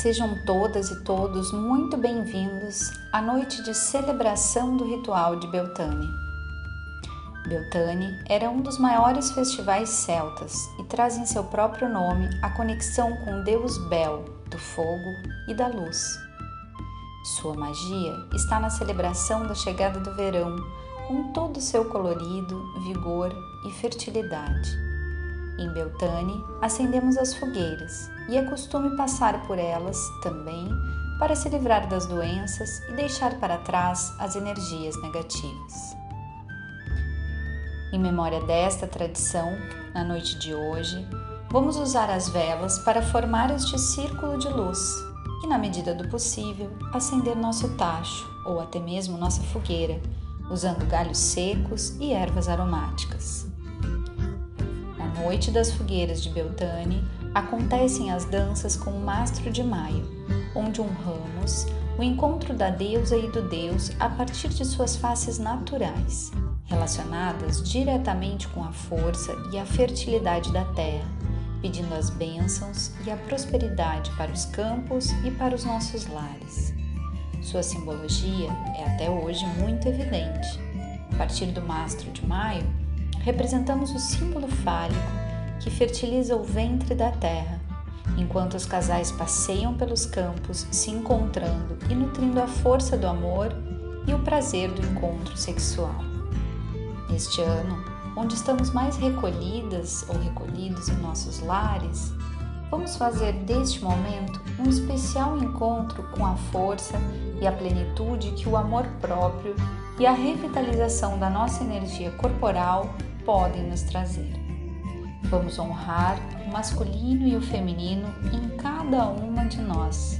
Sejam todas e todos muito bem-vindos à noite de celebração do ritual de Beltane. Beltane era um dos maiores festivais celtas e traz em seu próprio nome a conexão com o deus Bel, do fogo e da luz. Sua magia está na celebração da chegada do verão, com todo o seu colorido, vigor e fertilidade. Em Beltane, acendemos as fogueiras e é costume passar por elas também para se livrar das doenças e deixar para trás as energias negativas. Em memória desta tradição, na noite de hoje, vamos usar as velas para formar este círculo de luz e, na medida do possível, acender nosso tacho ou até mesmo nossa fogueira, usando galhos secos e ervas aromáticas noite das fogueiras de Beltane, acontecem as danças com o mastro de maio, onde honramos o encontro da deusa e do deus a partir de suas faces naturais, relacionadas diretamente com a força e a fertilidade da terra, pedindo as bênçãos e a prosperidade para os campos e para os nossos lares. Sua simbologia é até hoje muito evidente. A partir do mastro de maio, representamos o símbolo fálico que fertiliza o ventre da terra, enquanto os casais passeiam pelos campos se encontrando e nutrindo a força do amor e o prazer do encontro sexual. Neste ano, onde estamos mais recolhidas ou recolhidos em nossos lares, vamos fazer deste momento um especial encontro com a força e a plenitude que o amor próprio e a revitalização da nossa energia corporal podem nos trazer. Vamos honrar o masculino e o feminino em cada uma de nós,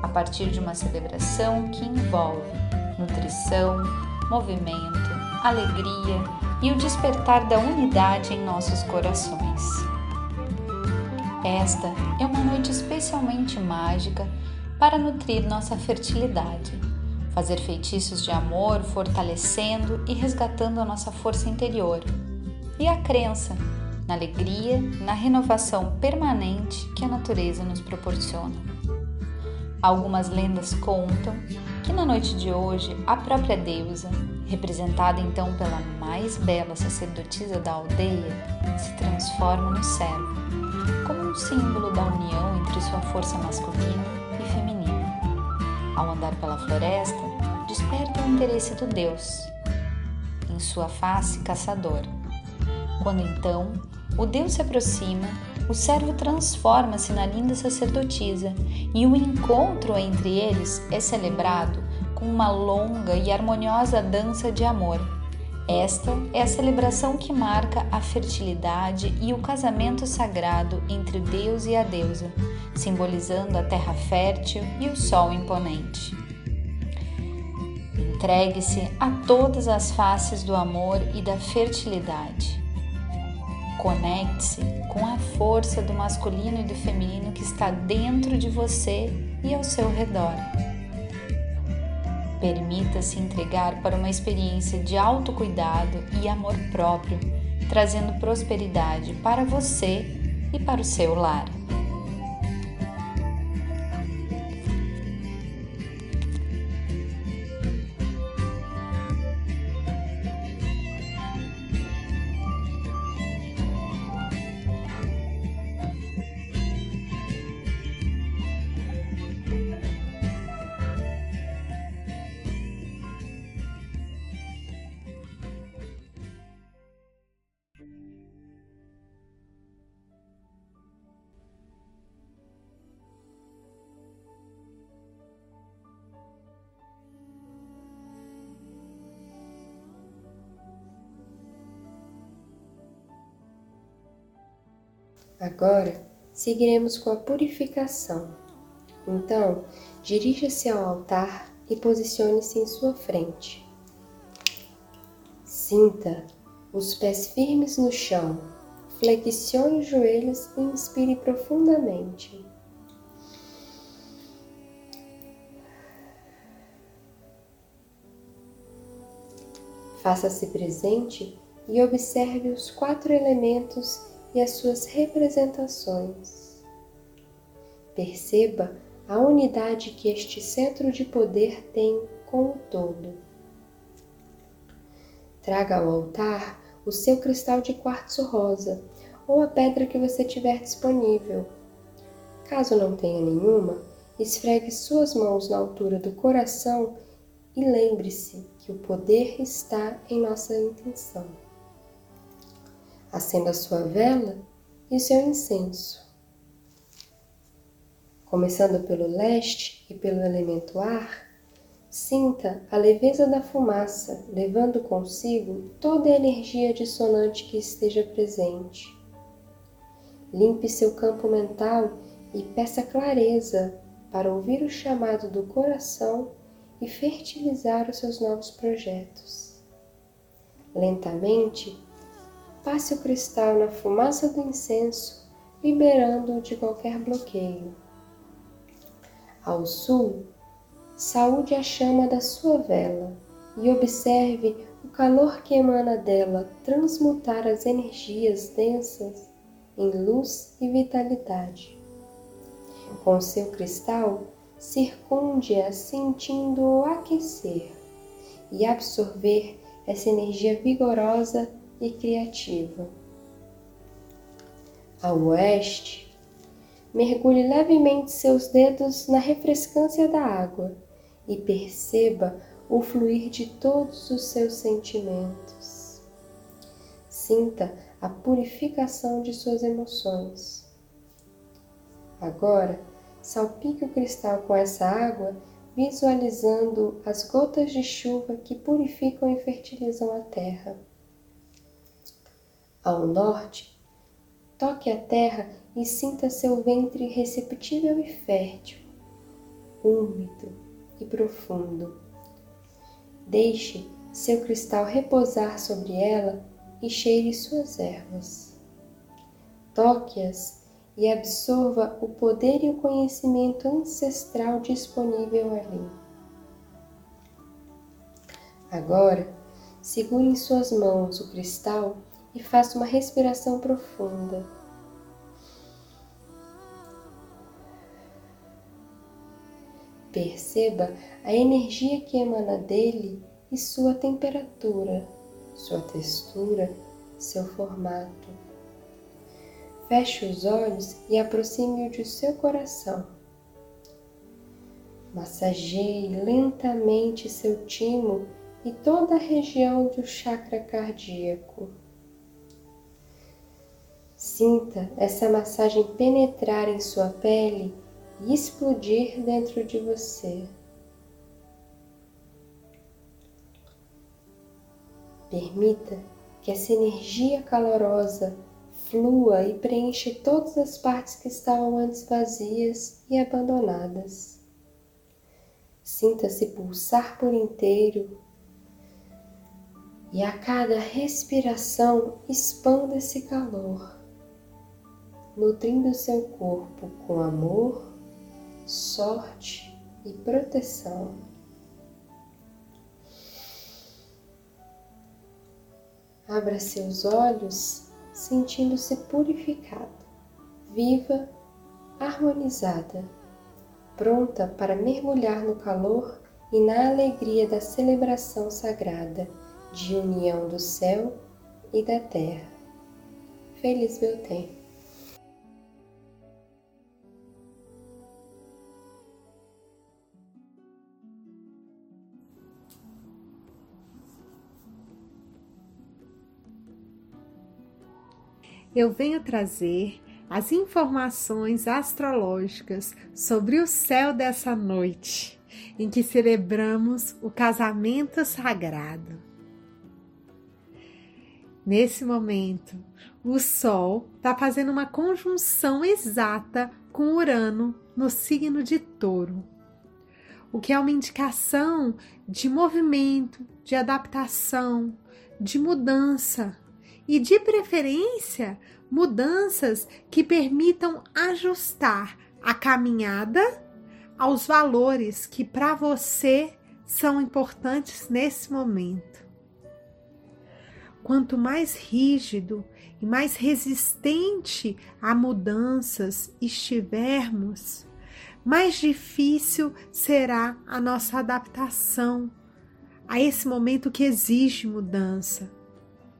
a partir de uma celebração que envolve nutrição, movimento, alegria e o despertar da unidade em nossos corações. Esta é uma noite especialmente mágica para nutrir nossa fertilidade, fazer feitiços de amor, fortalecendo e resgatando a nossa força interior e a crença na alegria, na renovação permanente que a natureza nos proporciona. Algumas lendas contam que na noite de hoje a própria deusa, representada então pela mais bela sacerdotisa da aldeia, se transforma no servo, como um símbolo da união entre sua força masculina e feminina. Ao andar pela floresta, desperta o interesse do deus, em sua face caçadora quando então o Deus se aproxima, o servo transforma-se na linda sacerdotisa e o encontro entre eles é celebrado com uma longa e harmoniosa dança de amor. Esta é a celebração que marca a fertilidade e o casamento sagrado entre Deus e a deusa, simbolizando a terra fértil e o sol imponente. Entregue-se a todas as faces do amor e da fertilidade. Conecte-se com a força do masculino e do feminino que está dentro de você e ao seu redor. Permita-se entregar para uma experiência de autocuidado e amor próprio, trazendo prosperidade para você e para o seu lar. Agora seguiremos com a purificação. Então, dirija-se ao altar e posicione-se em sua frente. Sinta os pés firmes no chão, flexione os joelhos e inspire profundamente. Faça-se presente e observe os quatro elementos e as suas representações. Perceba a unidade que este centro de poder tem com o todo. Traga ao altar o seu cristal de quartzo rosa ou a pedra que você tiver disponível. Caso não tenha nenhuma, esfregue suas mãos na altura do coração e lembre-se que o poder está em nossa intenção. Acenda sua vela e seu incenso. Começando pelo leste e pelo elemento ar, sinta a leveza da fumaça, levando consigo toda a energia dissonante que esteja presente. Limpe seu campo mental e peça clareza para ouvir o chamado do coração e fertilizar os seus novos projetos. Lentamente, passe o cristal na fumaça do incenso, liberando-o de qualquer bloqueio. Ao sul, saúde a chama da sua vela e observe o calor que emana dela transmutar as energias densas em luz e vitalidade. Com seu cristal, circunde-a sentindo-o aquecer e absorver essa energia vigorosa e criativa. Ao oeste, mergulhe levemente seus dedos na refrescância da água e perceba o fluir de todos os seus sentimentos. Sinta a purificação de suas emoções. Agora, salpique o cristal com essa água, visualizando as gotas de chuva que purificam e fertilizam a terra. Ao norte, toque a terra e sinta seu ventre receptível e fértil, úmido e profundo. Deixe seu cristal repousar sobre ela e cheire suas ervas. Toque-as e absorva o poder e o conhecimento ancestral disponível ali. Agora, segure em suas mãos o cristal e faça uma respiração profunda. Perceba a energia que emana dele e sua temperatura, sua textura, seu formato. Feche os olhos e aproxime-o de seu coração. Massageie lentamente seu timo e toda a região do chakra cardíaco. Sinta essa massagem penetrar em sua pele e explodir dentro de você. Permita que essa energia calorosa flua e preenche todas as partes que estavam antes vazias e abandonadas. Sinta-se pulsar por inteiro e a cada respiração expanda esse calor, nutrindo seu corpo com amor, sorte e proteção. Abra seus olhos sentindo-se purificada, viva, harmonizada, pronta para mergulhar no calor e na alegria da celebração sagrada de união do céu e da terra. Feliz Belém! Eu venho trazer as informações astrológicas sobre o céu dessa noite, em que celebramos o casamento sagrado. Nesse momento, o Sol está fazendo uma conjunção exata com Urano no signo de Touro, o que é uma indicação de movimento, de adaptação, de mudança e, de preferência, mudanças que permitam ajustar a caminhada aos valores que para você são importantes nesse momento. Quanto mais rígido e mais resistente a mudanças estivermos, mais difícil será a nossa adaptação a esse momento que exige mudança,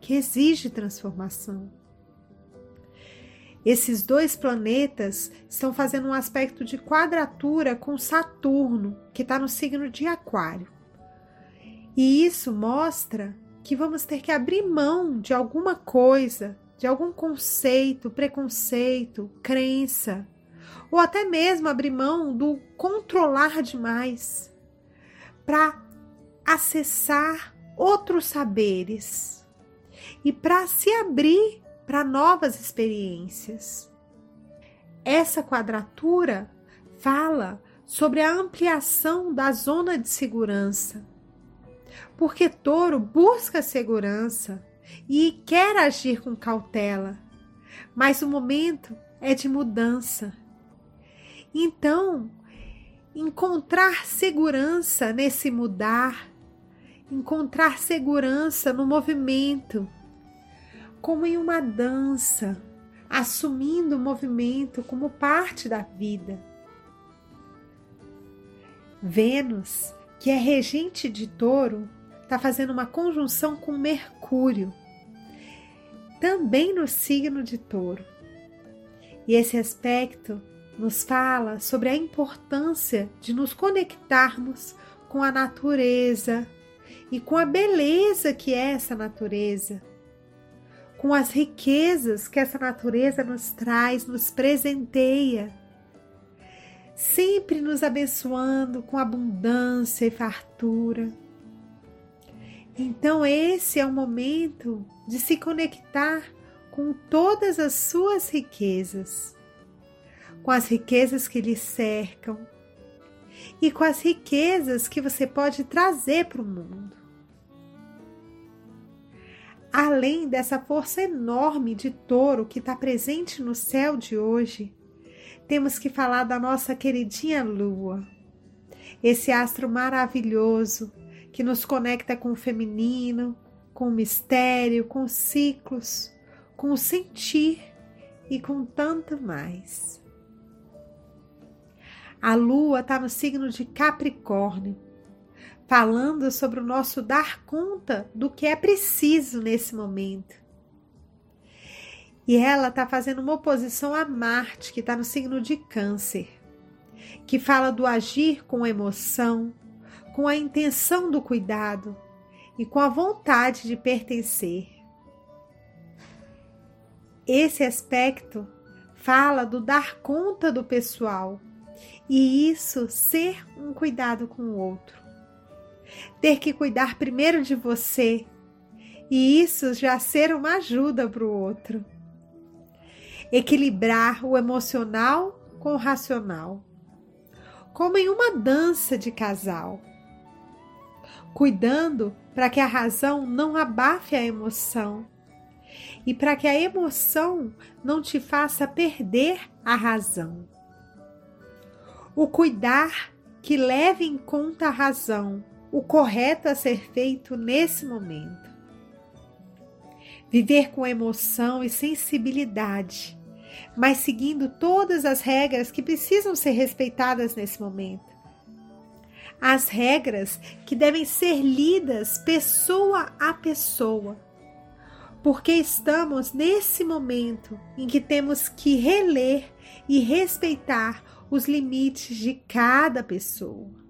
que exige transformação. Esses dois planetas estão fazendo um aspecto de quadratura com Saturno, que está no signo de Aquário. E isso mostra que vamos ter que abrir mão de alguma coisa, de algum conceito, preconceito, crença, ou até mesmo abrir mão do controlar demais para acessar outros saberes e para se abrir para novas experiências. Essa quadratura fala sobre a ampliação da zona de segurança. Porque touro busca segurança e quer agir com cautela, mas o momento é de mudança. Então, encontrar segurança nesse mudar, encontrar segurança no movimento, como em uma dança, assumindo o movimento como parte da vida. Vênus, que é regente de touro, está fazendo uma conjunção com Mercúrio, também no signo de touro. E esse aspecto nos fala sobre a importância de nos conectarmos com a natureza e com a beleza que é essa natureza com as riquezas que essa natureza nos traz, nos presenteia, sempre nos abençoando com abundância e fartura. Então, esse é o momento de se conectar com todas as suas riquezas, com as riquezas que lhe cercam e com as riquezas que você pode trazer para o mundo além dessa força enorme de touro que está presente no céu de hoje, temos que falar da nossa queridinha Lua, esse astro maravilhoso que nos conecta com o feminino, com o mistério, com os ciclos, com o sentir e com tanto mais. A Lua está no signo de Capricórnio falando sobre o nosso dar conta do que é preciso nesse momento. E ela está fazendo uma oposição a Marte, que está no signo de Câncer, que fala do agir com emoção, com a intenção do cuidado e com a vontade de pertencer. Esse aspecto fala do dar conta do pessoal e isso ser um cuidado com o outro ter que cuidar primeiro de você. E isso já ser uma ajuda para o outro. Equilibrar o emocional com o racional, como em uma dança de casal, cuidando para que a razão não abafe a emoção. E para que a emoção não te faça perder a razão. O cuidar que leve em conta a razão o correto a ser feito nesse momento. Viver com emoção e sensibilidade, mas seguindo todas as regras que precisam ser respeitadas nesse momento. As regras que devem ser lidas pessoa a pessoa, porque estamos nesse momento em que temos que reler e respeitar os limites de cada pessoa.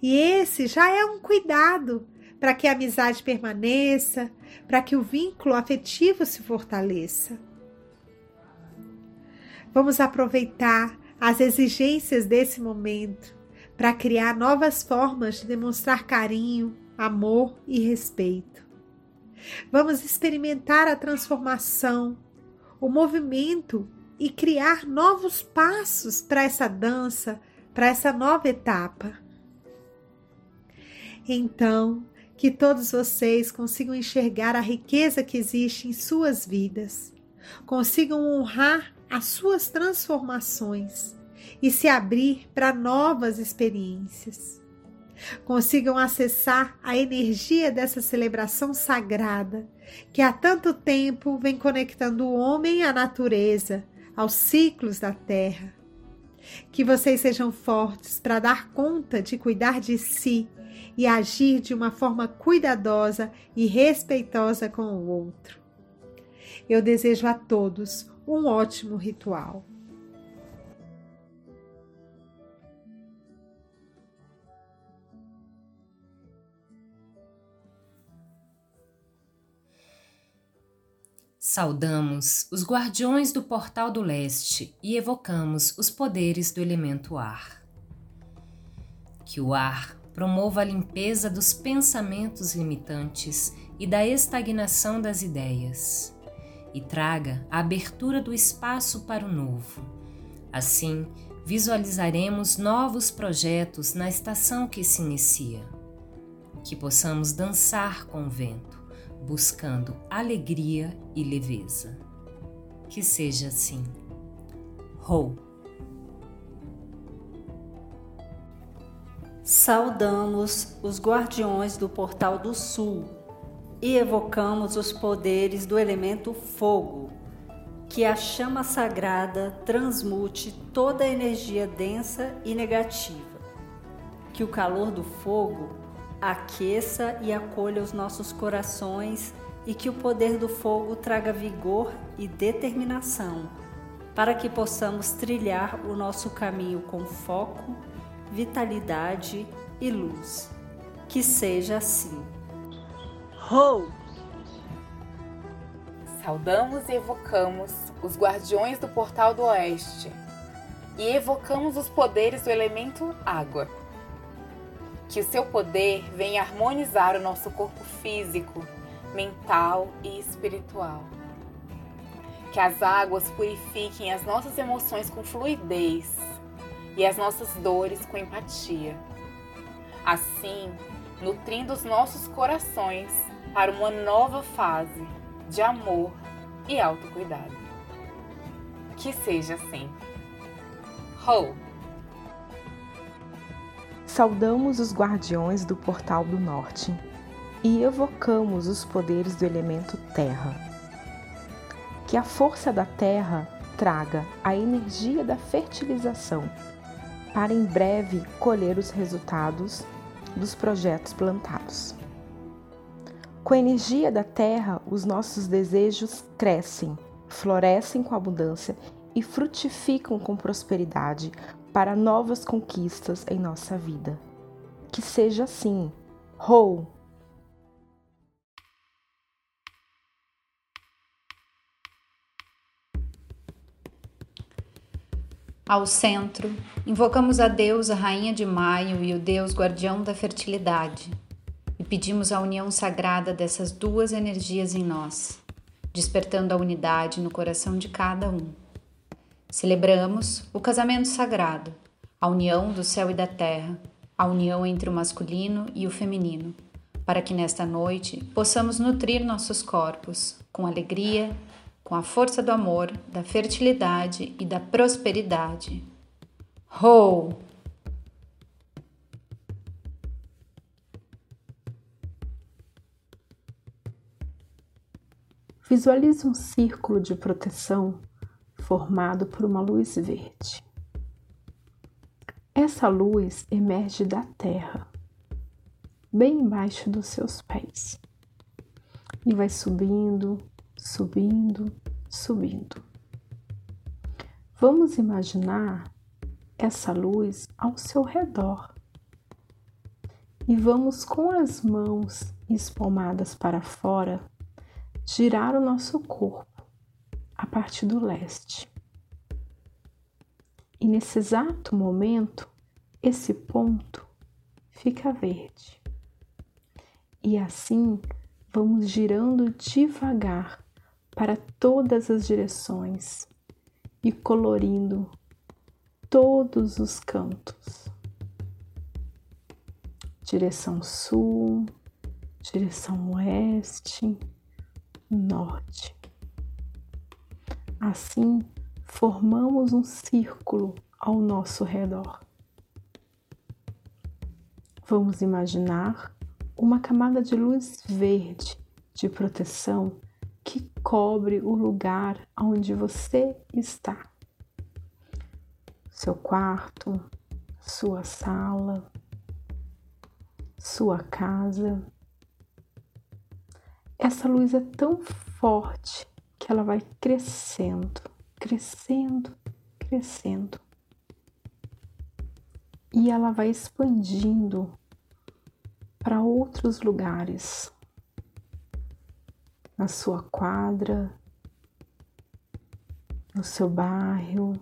E esse já é um cuidado para que a amizade permaneça, para que o vínculo afetivo se fortaleça. Vamos aproveitar as exigências desse momento para criar novas formas de demonstrar carinho, amor e respeito. Vamos experimentar a transformação, o movimento e criar novos passos para essa dança, para essa nova etapa. Então, que todos vocês consigam enxergar a riqueza que existe em suas vidas, consigam honrar as suas transformações e se abrir para novas experiências. Consigam acessar a energia dessa celebração sagrada que há tanto tempo vem conectando o homem à natureza, aos ciclos da terra. Que vocês sejam fortes para dar conta de cuidar de si e agir de uma forma cuidadosa e respeitosa com o outro. Eu desejo a todos um ótimo ritual. Saudamos os guardiões do Portal do Leste e evocamos os poderes do elemento ar. Que o ar promova a limpeza dos pensamentos limitantes e da estagnação das ideias, e traga a abertura do espaço para o novo. Assim, visualizaremos novos projetos na estação que se inicia. Que possamos dançar com o vento buscando alegria e leveza. Que seja assim. Rou. Saudamos os guardiões do Portal do Sul e evocamos os poderes do elemento fogo, que a chama sagrada transmute toda a energia densa e negativa. Que o calor do fogo aqueça e acolha os nossos corações e que o poder do fogo traga vigor e determinação, para que possamos trilhar o nosso caminho com foco, vitalidade e luz. Que seja assim. Ho! Saudamos e evocamos os guardiões do Portal do Oeste e evocamos os poderes do elemento água que o seu poder venha harmonizar o nosso corpo físico, mental e espiritual. Que as águas purifiquem as nossas emoções com fluidez e as nossas dores com empatia. Assim, nutrindo os nossos corações para uma nova fase de amor e autocuidado. Que seja assim. Ho! saudamos os guardiões do Portal do Norte e evocamos os poderes do elemento Terra. Que a força da Terra traga a energia da fertilização para em breve colher os resultados dos projetos plantados. Com a energia da Terra, os nossos desejos crescem, florescem com abundância e frutificam com prosperidade, para novas conquistas em nossa vida. Que seja assim. Ho! Ao centro, invocamos a deusa Rainha de Maio e o Deus Guardião da Fertilidade e pedimos a união sagrada dessas duas energias em nós, despertando a unidade no coração de cada um. Celebramos o casamento sagrado, a união do céu e da terra, a união entre o masculino e o feminino, para que nesta noite possamos nutrir nossos corpos com alegria, com a força do amor, da fertilidade e da prosperidade. Ho! Visualize um círculo de proteção formado por uma luz verde. Essa luz emerge da terra, bem embaixo dos seus pés, e vai subindo, subindo, subindo. Vamos imaginar essa luz ao seu redor e vamos com as mãos espalmadas para fora girar o nosso corpo a parte do leste. E nesse exato momento, esse ponto fica verde. E assim vamos girando devagar para todas as direções e colorindo todos os cantos. Direção sul, direção oeste, norte. Assim, formamos um círculo ao nosso redor. Vamos imaginar uma camada de luz verde de proteção que cobre o lugar onde você está. Seu quarto, sua sala, sua casa. Essa luz é tão forte que ela vai crescendo, crescendo, crescendo. E ela vai expandindo para outros lugares, na sua quadra, no seu bairro.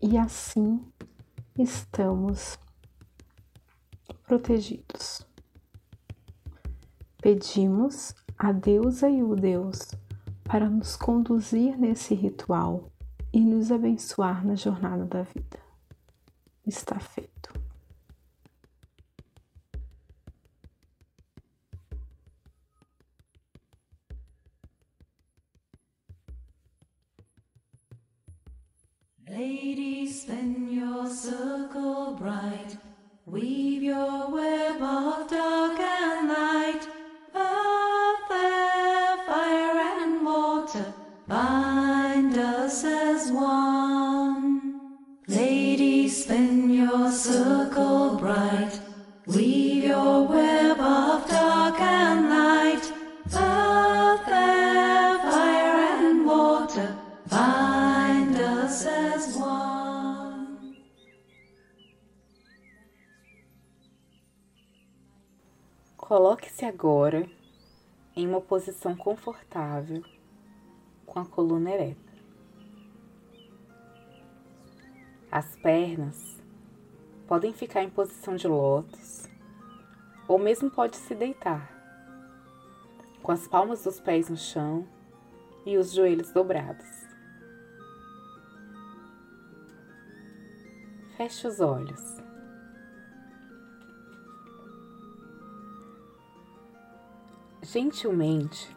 E assim estamos protegidos. Pedimos a deusa e o Deus para nos conduzir nesse ritual e nos abençoar na jornada da vida. Está feito. Posição confortável com a coluna ereta. As pernas podem ficar em posição de lótus ou mesmo pode se deitar, com as palmas dos pés no chão e os joelhos dobrados. Feche os olhos. Gentilmente,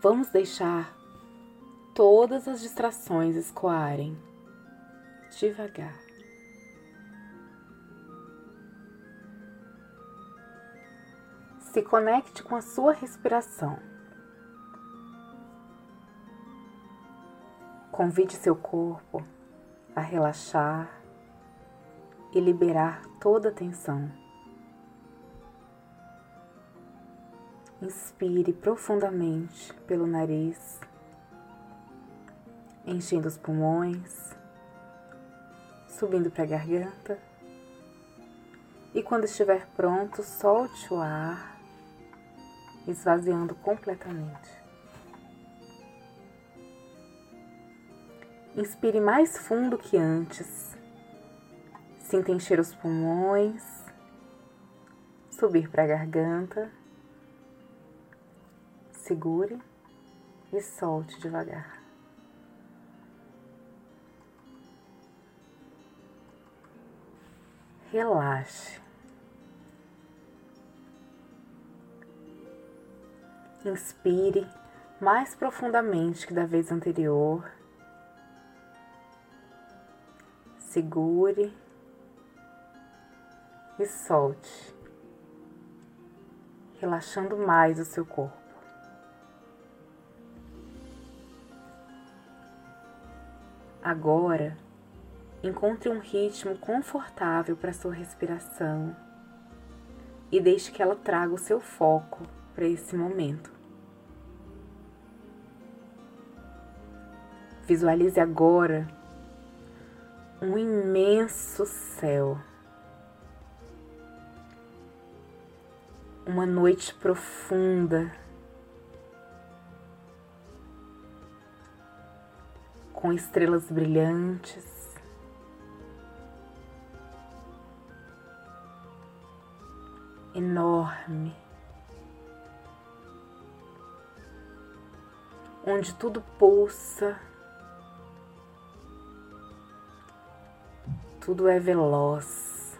vamos deixar todas as distrações escoarem devagar. Se conecte com a sua respiração. Convide seu corpo a relaxar e liberar toda a tensão. Inspire profundamente pelo nariz enchendo os pulmões, subindo para a garganta. E quando estiver pronto, solte o ar, esvaziando completamente. Inspire mais fundo que antes. Sinta encher os pulmões, subir para a garganta. Segure e solte devagar. relaxe. Inspire mais profundamente que da vez anterior. Segure e solte, relaxando mais o seu corpo. Agora, Encontre um ritmo confortável para sua respiração e deixe que ela traga o seu foco para esse momento. Visualize agora um imenso céu. Uma noite profunda. Com estrelas brilhantes. enorme, onde tudo pulsa, tudo é veloz.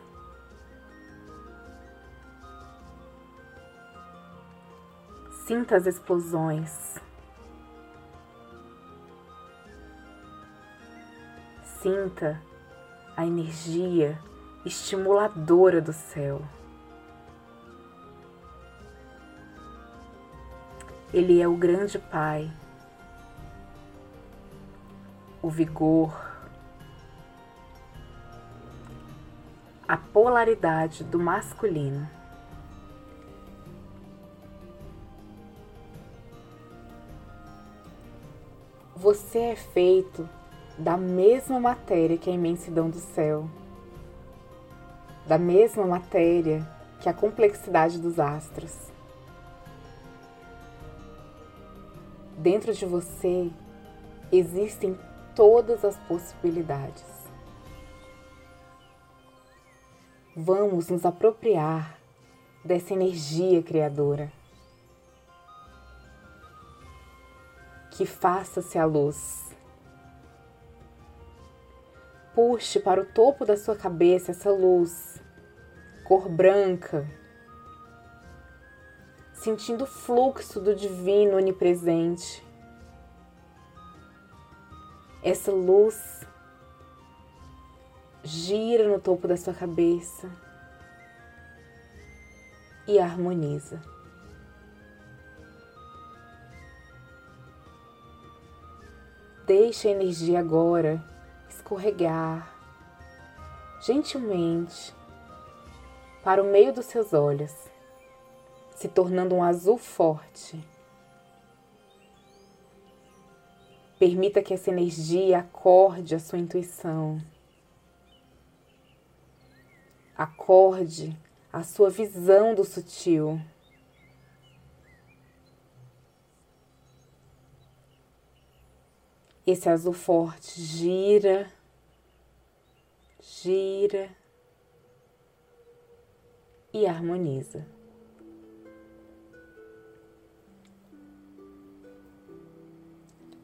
Sinta as explosões. Sinta a energia estimuladora do céu. Ele é o grande Pai, o vigor, a polaridade do masculino. Você é feito da mesma matéria que a imensidão do céu, da mesma matéria que a complexidade dos astros. Dentro de você existem todas as possibilidades. Vamos nos apropriar dessa energia criadora. Que faça-se a luz. Puxe para o topo da sua cabeça essa luz, cor branca, sentindo o fluxo do divino onipresente. Essa luz gira no topo da sua cabeça e harmoniza. Deixe a energia agora escorregar gentilmente para o meio dos seus olhos, se tornando um azul forte. Permita que essa energia acorde a sua intuição. Acorde a sua visão do sutil. Esse azul forte gira, gira e harmoniza.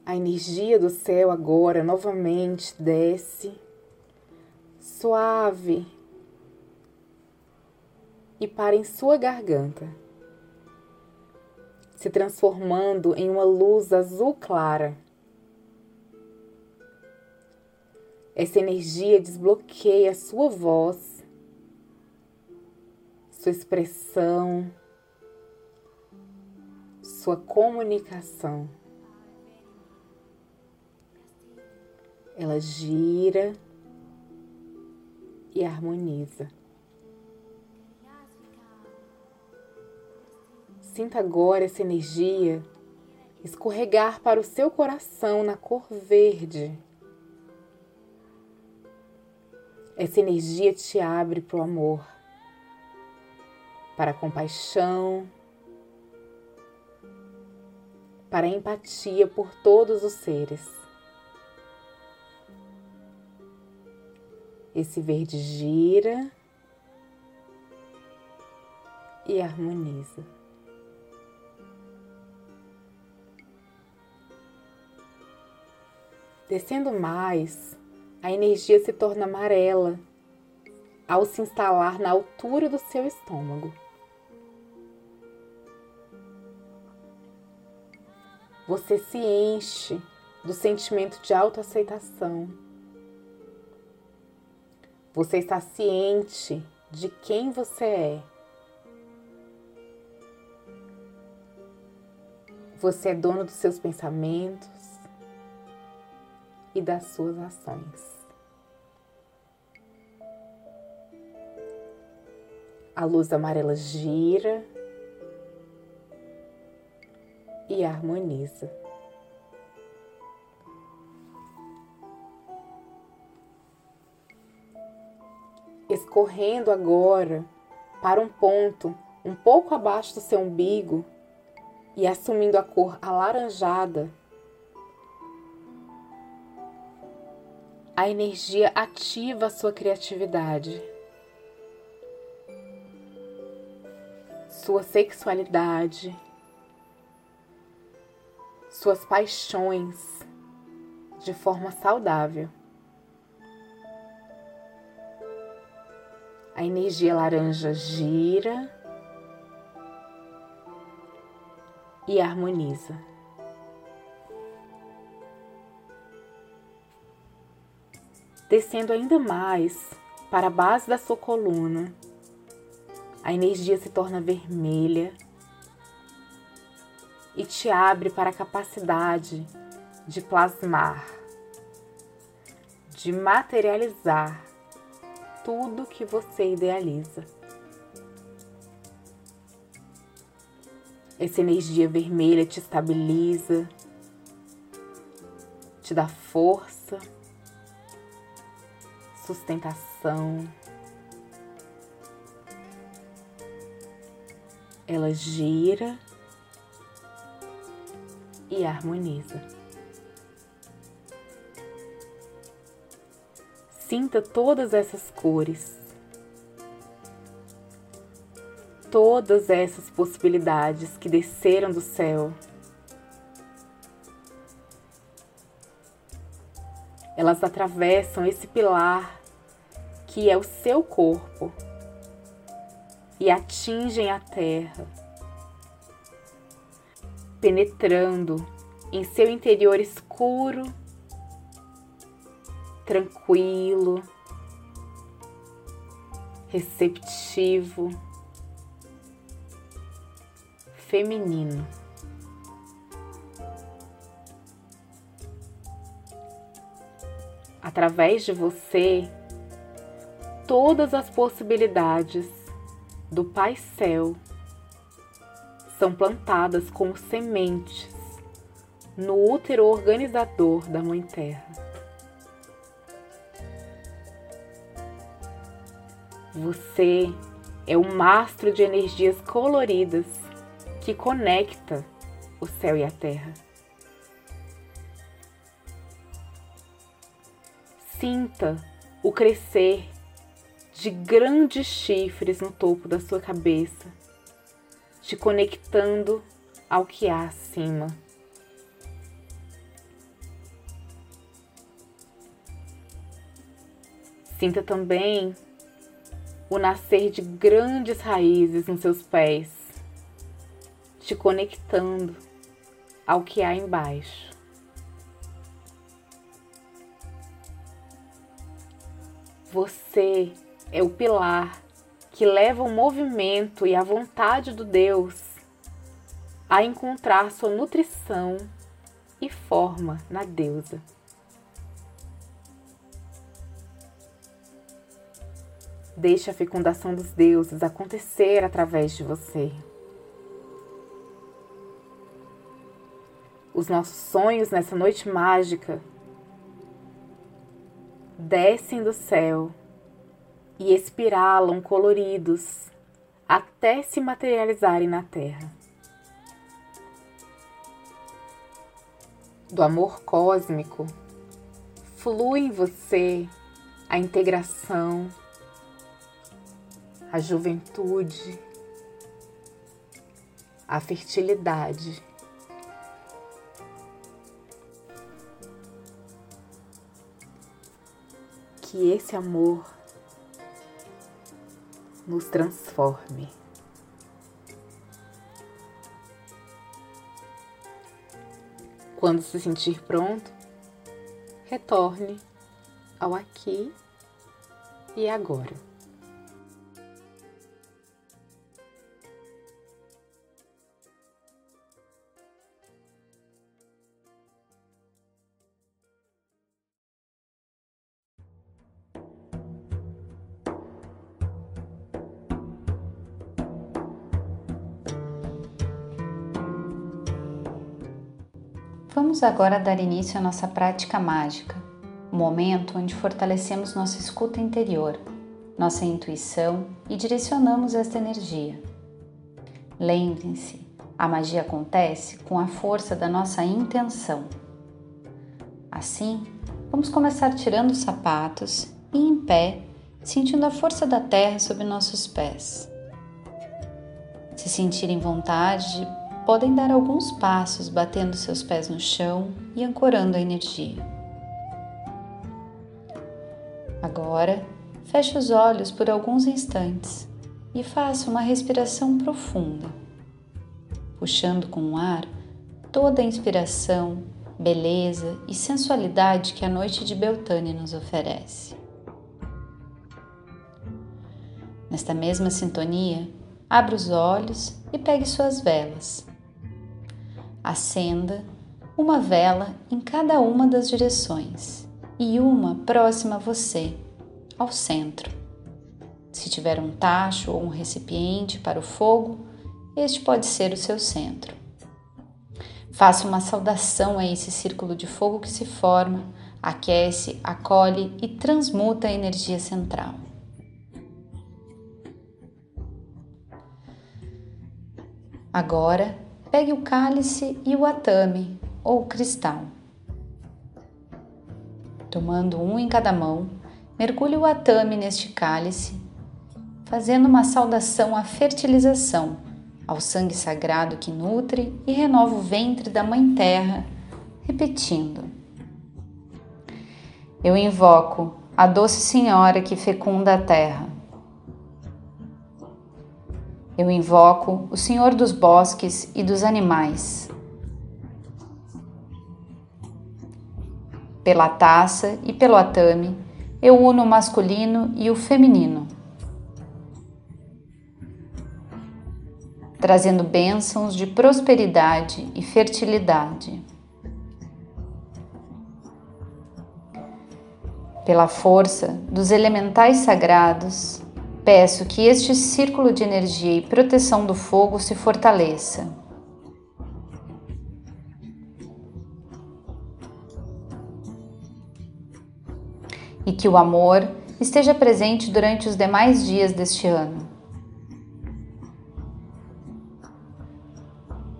A energia do céu agora novamente desce, suave, e para em sua garganta, se transformando em uma luz azul clara. Essa energia desbloqueia a sua voz, sua expressão, sua comunicação. Ela gira e harmoniza. Sinta agora essa energia escorregar para o seu coração na cor verde. Essa energia te abre para o amor, para a compaixão, para a empatia por todos os seres. Esse verde gira e harmoniza. Descendo mais, a energia se torna amarela ao se instalar na altura do seu estômago. Você se enche do sentimento de autoaceitação. Você está ciente de quem você é. Você é dono dos seus pensamentos e das suas ações. A luz amarela gira e harmoniza. Escorrendo agora para um ponto um pouco abaixo do seu umbigo e assumindo a cor alaranjada, a energia ativa a sua criatividade. sua sexualidade, suas paixões de forma saudável. A energia laranja gira e harmoniza. Descendo ainda mais para a base da sua coluna a energia se torna vermelha e te abre para a capacidade de plasmar, de materializar tudo que você idealiza. Essa energia vermelha te estabiliza, te dá força, sustentação. Ela gira e harmoniza. Sinta todas essas cores, todas essas possibilidades que desceram do céu. Elas atravessam esse pilar que é o seu corpo e atingem a terra, penetrando em seu interior escuro, tranquilo, receptivo, feminino. Através de você, todas as possibilidades do Pai Céu são plantadas como sementes no útero organizador da Mãe Terra. Você é um mastro de energias coloridas que conecta o céu e a terra. Sinta o crescer de grandes chifres no topo da sua cabeça, te conectando ao que há acima. Sinta também o nascer de grandes raízes nos seus pés, te conectando ao que há embaixo. Você é o pilar que leva o movimento e a vontade do Deus a encontrar sua nutrição e forma na deusa. Deixe a fecundação dos deuses acontecer através de você. Os nossos sonhos nessa noite mágica descem do céu e espiralam coloridos até se materializarem na terra. Do amor cósmico flui em você a integração, a juventude, a fertilidade. Que esse amor nos transforme. Quando se sentir pronto, retorne ao aqui e agora. Vamos agora dar início à nossa prática mágica, o um momento onde fortalecemos nossa escuta interior, nossa intuição e direcionamos esta energia. Lembrem-se, a magia acontece com a força da nossa intenção. Assim, vamos começar tirando os sapatos e em pé, sentindo a força da terra sob nossos pés. Se sentirem vontade, podem dar alguns passos batendo seus pés no chão e ancorando a energia. Agora, feche os olhos por alguns instantes e faça uma respiração profunda, puxando com o ar toda a inspiração, beleza e sensualidade que a noite de Beltane nos oferece. Nesta mesma sintonia, abra os olhos e pegue suas velas Acenda uma vela em cada uma das direções e uma próxima a você, ao centro. Se tiver um tacho ou um recipiente para o fogo, este pode ser o seu centro. Faça uma saudação a esse círculo de fogo que se forma, aquece, acolhe e transmuta a energia central. Agora, pegue o cálice e o atame ou cristal. Tomando um em cada mão, mergulhe o atame neste cálice, fazendo uma saudação à fertilização, ao sangue sagrado que nutre e renova o ventre da Mãe Terra, repetindo: Eu invoco a doce Senhora que fecunda a terra. Eu invoco o Senhor dos bosques e dos animais. Pela taça e pelo atame, eu uno o masculino e o feminino, trazendo bênçãos de prosperidade e fertilidade. Pela força dos elementais sagrados, peço que este círculo de energia e proteção do fogo se fortaleça e que o amor esteja presente durante os demais dias deste ano.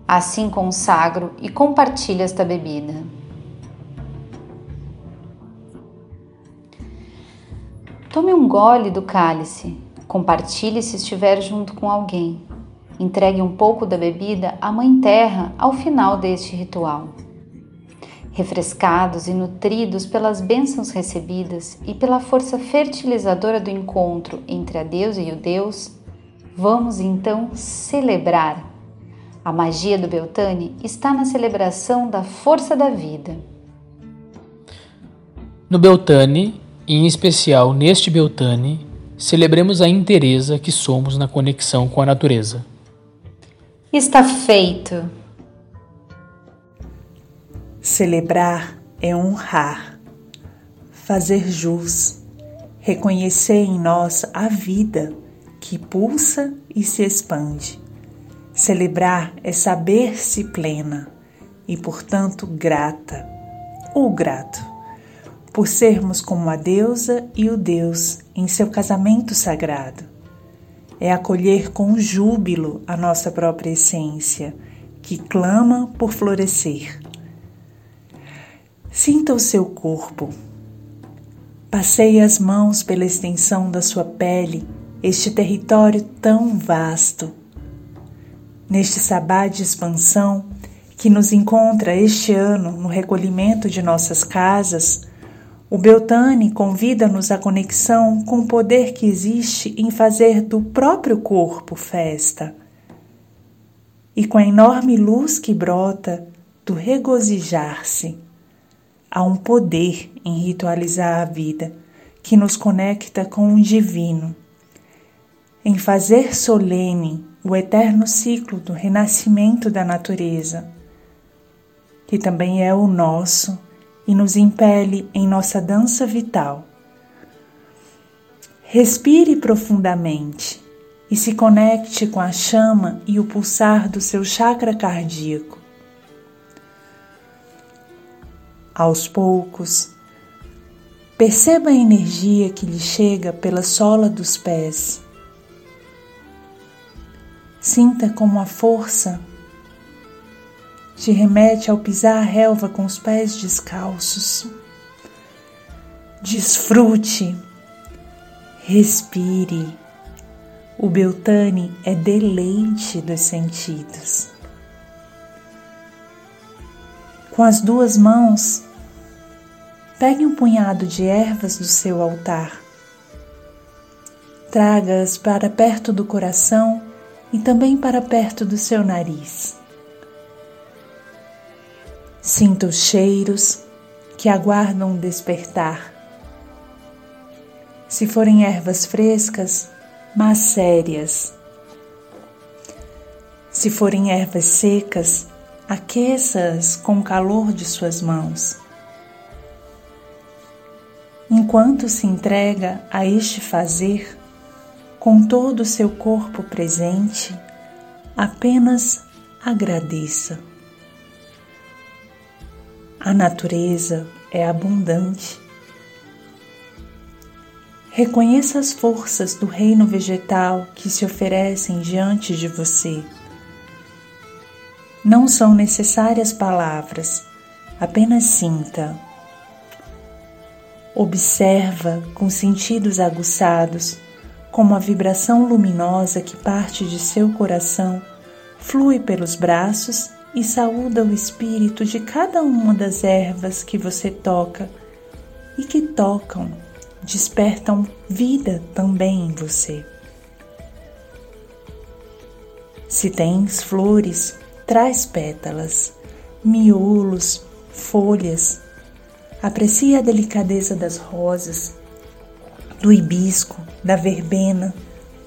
Assim consagro e compartilho esta bebida. Tome um gole do cálice, compartilhe se estiver junto com alguém. Entregue um pouco da bebida à Mãe Terra ao final deste ritual refrescados e nutridos pelas bênçãos recebidas e pela força fertilizadora do encontro entre a Deus e o Deus, vamos então celebrar. A magia do Beltane está na celebração da força da vida. No Beltane, e em especial neste Beltane, celebremos a inteireza que somos na conexão com a natureza. Está feito! Celebrar é honrar, fazer jus, reconhecer em nós a vida que pulsa e se expande. Celebrar é saber-se plena e, portanto, grata ou grato, por sermos como a deusa e o Deus em seu casamento sagrado. É acolher com júbilo a nossa própria essência, que clama por florescer Sinta o seu corpo. Passeie as mãos pela extensão da sua pele, este território tão vasto. Neste sabá de expansão que nos encontra este ano no recolhimento de nossas casas, o Beltane convida-nos à conexão com o poder que existe em fazer do próprio corpo festa. E com a enorme luz que brota do regozijar-se há um poder em ritualizar a vida que nos conecta com o divino, em fazer solene o eterno ciclo do renascimento da natureza, que também é o nosso e nos impele em nossa dança vital. Respire profundamente e se conecte com a chama e o pulsar do seu chakra cardíaco aos poucos. Perceba a energia que lhe chega pela sola dos pés. Sinta como a força te remete ao pisar a relva com os pés descalços. Desfrute, respire. O Beltane é deleite dos sentidos. Com as duas mãos, pegue um punhado de ervas do seu altar. Traga-as para perto do coração e também para perto do seu nariz. Sinta os cheiros que aguardam despertar. Se forem ervas frescas, mas sérias. Se forem ervas secas, Aqueça-as com o calor de suas mãos. Enquanto se entrega a este fazer, com todo o seu corpo presente, apenas agradeça. A natureza é abundante. Reconheça as forças do reino vegetal que se oferecem diante de você. Não são necessárias palavras, apenas sinta. Observa com sentidos aguçados como a vibração luminosa que parte de seu coração flui pelos braços e saúda o espírito de cada uma das ervas que você toca e que tocam, despertam vida também em você. Se tens flores, traz pétalas, miolos, folhas. Aprecie a delicadeza das rosas, do hibisco, da verbena,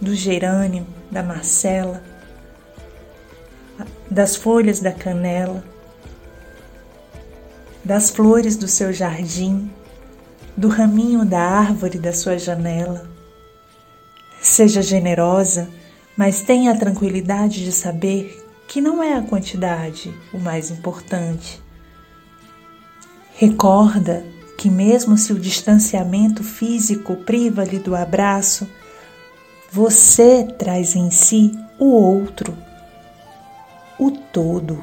do gerânio, da marcela das folhas da canela, das flores do seu jardim, do raminho da árvore da sua janela. Seja generosa, mas tenha a tranquilidade de saber que não é a quantidade o mais importante. Recorda que, mesmo se o distanciamento físico priva-lhe do abraço, você traz em si o outro o todo.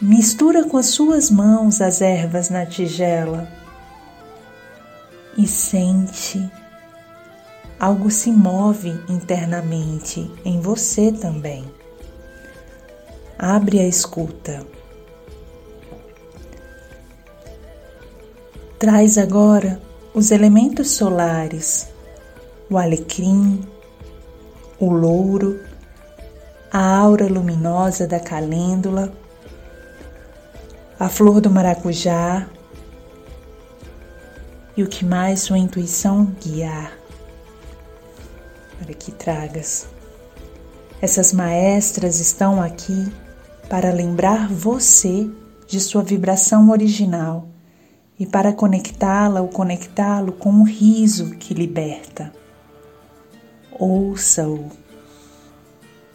Mistura com as suas mãos as ervas na tigela e sente algo se move internamente em você também. Abre a escuta. Traz agora os elementos solares, o alecrim, o louro a aura luminosa da calêndula, a flor do maracujá e o que mais sua intuição guiar para que tragas. Essas maestras estão aqui para lembrar você de sua vibração original e para conectá-la ou conectá-lo com um riso que liberta. Ouça-o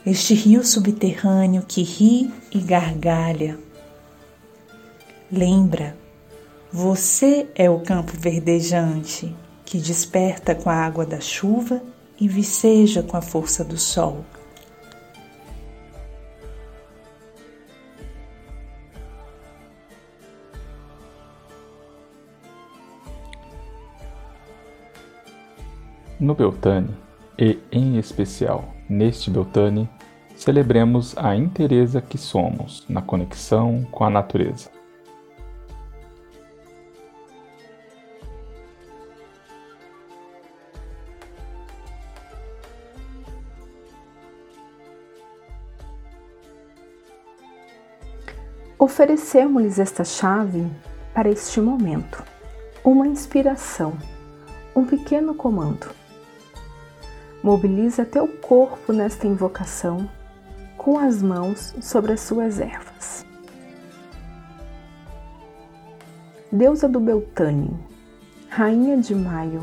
este rio subterrâneo que ri e gargalha. Lembra, você é o campo verdejante que desperta com a água da chuva e viceja com a força do sol. No Beltane, e em especial Neste Beltane, celebremos a inteireza que somos na conexão com a natureza. Oferecemos-lhes esta chave para este momento, uma inspiração, um pequeno comando Mobiliza teu corpo nesta invocação com as mãos sobre as suas ervas. Deusa do Beltane, Rainha de Maio,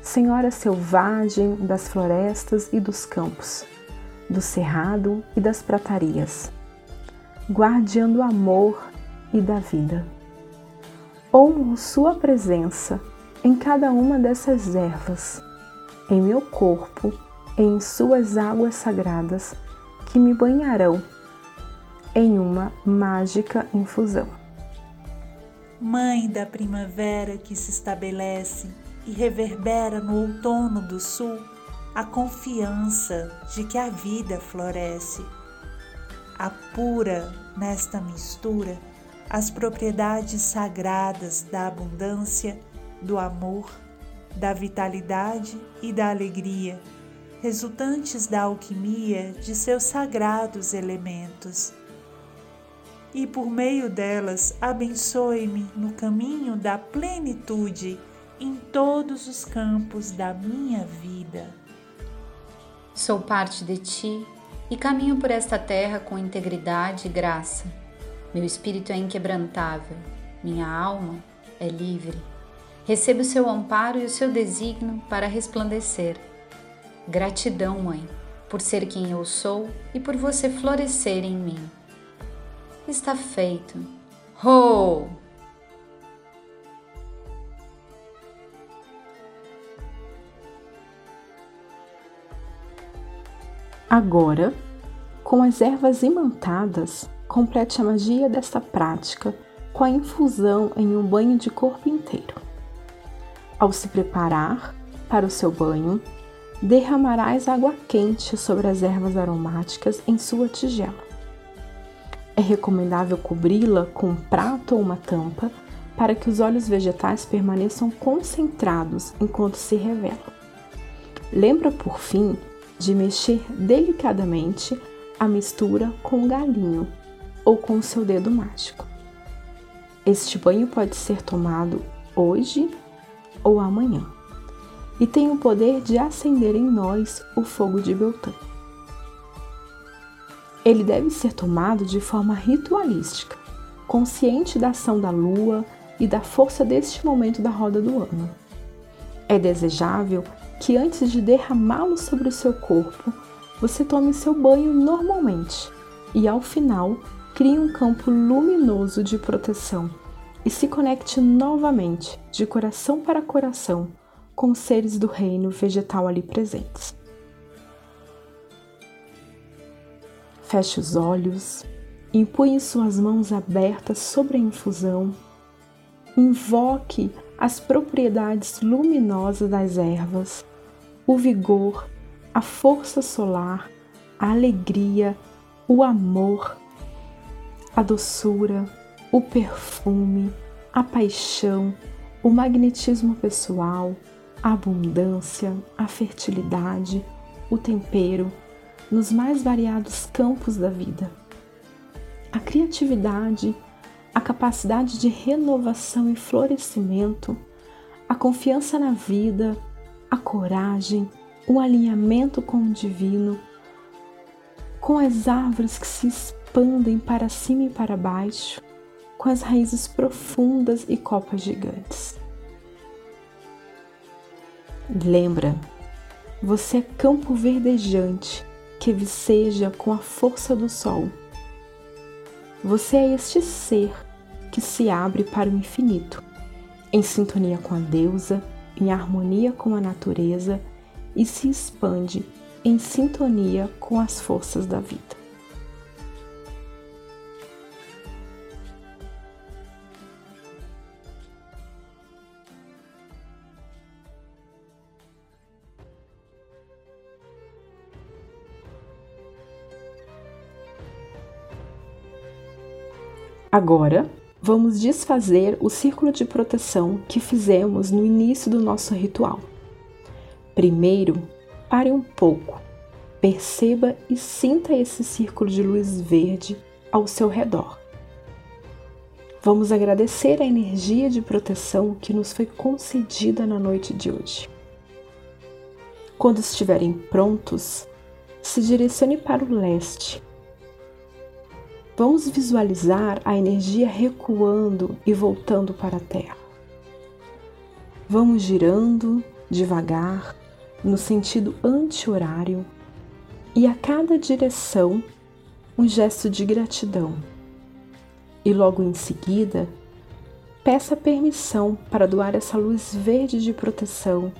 Senhora selvagem das florestas e dos campos, do cerrado e das pratarias, guardiã do amor e da vida. Honro Sua presença em cada uma dessas ervas em meu corpo em suas águas sagradas que me banharão em uma mágica infusão. Mãe da primavera que se estabelece e reverbera no outono do sul a confiança de que a vida floresce. Apura nesta mistura as propriedades sagradas da abundância, do amor da vitalidade e da alegria, resultantes da alquimia de seus sagrados elementos. E por meio delas, abençoe-me no caminho da plenitude em todos os campos da minha vida. Sou parte de ti e caminho por esta terra com integridade e graça. Meu espírito é inquebrantável, minha alma é livre. Recebo o seu amparo e o seu desígnio para resplandecer. Gratidão, Mãe, por ser quem eu sou e por você florescer em mim. Está feito. Ho! Agora, com as ervas imantadas, complete a magia desta prática com a infusão em um banho de corpo inteiro. Ao se preparar para o seu banho, derramarás água quente sobre as ervas aromáticas em sua tigela. É recomendável cobri-la com um prato ou uma tampa para que os óleos vegetais permaneçam concentrados enquanto se revela. Lembra, por fim, de mexer delicadamente a mistura com o galinho ou com o seu dedo mágico. Este banho pode ser tomado hoje ou amanhã e tem o poder de acender em nós o fogo de Beltã. Ele deve ser tomado de forma ritualística, consciente da ação da lua e da força deste momento da roda do ano. É desejável que antes de derramá-lo sobre o seu corpo, você tome seu banho normalmente e ao final crie um campo luminoso de proteção e se conecte novamente, de coração para coração, com os seres do reino vegetal ali presentes. Feche os olhos, empunhe suas mãos abertas sobre a infusão, invoque as propriedades luminosas das ervas o vigor, a força solar, a alegria, o amor, a doçura, o perfume, a paixão, o magnetismo pessoal, a abundância, a fertilidade, o tempero, nos mais variados campos da vida. A criatividade, a capacidade de renovação e florescimento, a confiança na vida, a coragem, o alinhamento com o divino, com as árvores que se expandem para cima e para baixo, com as raízes profundas e copas gigantes. Lembra, você é campo verdejante que viceja com a força do sol. Você é este ser que se abre para o infinito, em sintonia com a deusa em harmonia com a natureza e se expande em sintonia com as forças da vida. Agora, vamos desfazer o círculo de proteção que fizemos no início do nosso ritual. Primeiro, pare um pouco, perceba e sinta esse círculo de luz verde ao seu redor. Vamos agradecer a energia de proteção que nos foi concedida na noite de hoje. Quando estiverem prontos, se direcione para o leste Vamos visualizar a energia recuando e voltando para a Terra. Vamos girando devagar no sentido anti-horário e a cada direção um gesto de gratidão. E logo em seguida, peça permissão para doar essa luz verde de proteção,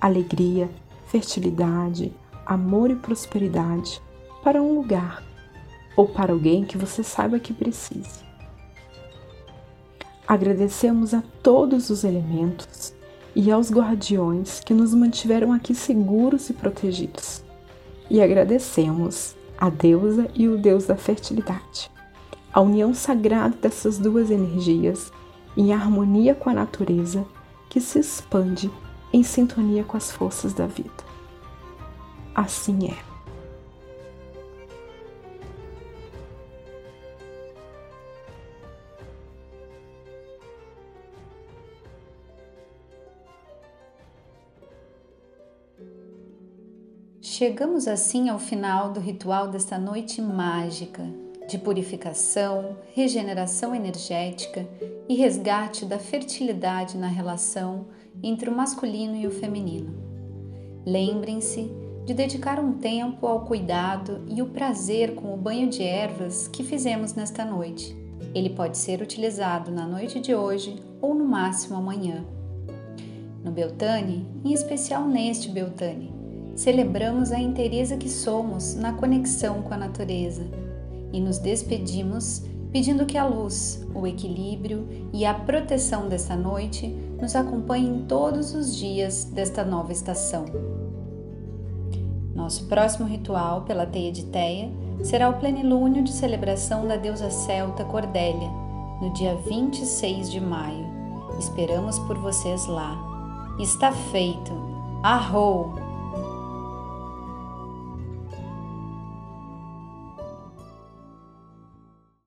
alegria, fertilidade, amor e prosperidade para um lugar ou para alguém que você saiba que precise. Agradecemos a todos os elementos e aos guardiões que nos mantiveram aqui seguros e protegidos. E agradecemos a deusa e o deus da fertilidade. A união sagrada dessas duas energias em harmonia com a natureza que se expande em sintonia com as forças da vida. Assim é. Chegamos assim ao final do ritual desta noite mágica de purificação, regeneração energética e resgate da fertilidade na relação entre o masculino e o feminino. Lembrem-se de dedicar um tempo ao cuidado e o prazer com o banho de ervas que fizemos nesta noite. Ele pode ser utilizado na noite de hoje ou no máximo amanhã. No Beltane, em especial neste Beltane, celebramos a inteireza que somos na conexão com a natureza e nos despedimos pedindo que a luz, o equilíbrio e a proteção desta noite nos acompanhem todos os dias desta nova estação. Nosso próximo ritual pela teia de Teia será o plenilúnio de celebração da deusa celta Cordélia, no dia 26 de maio. Esperamos por vocês lá. Está feito! Arrou!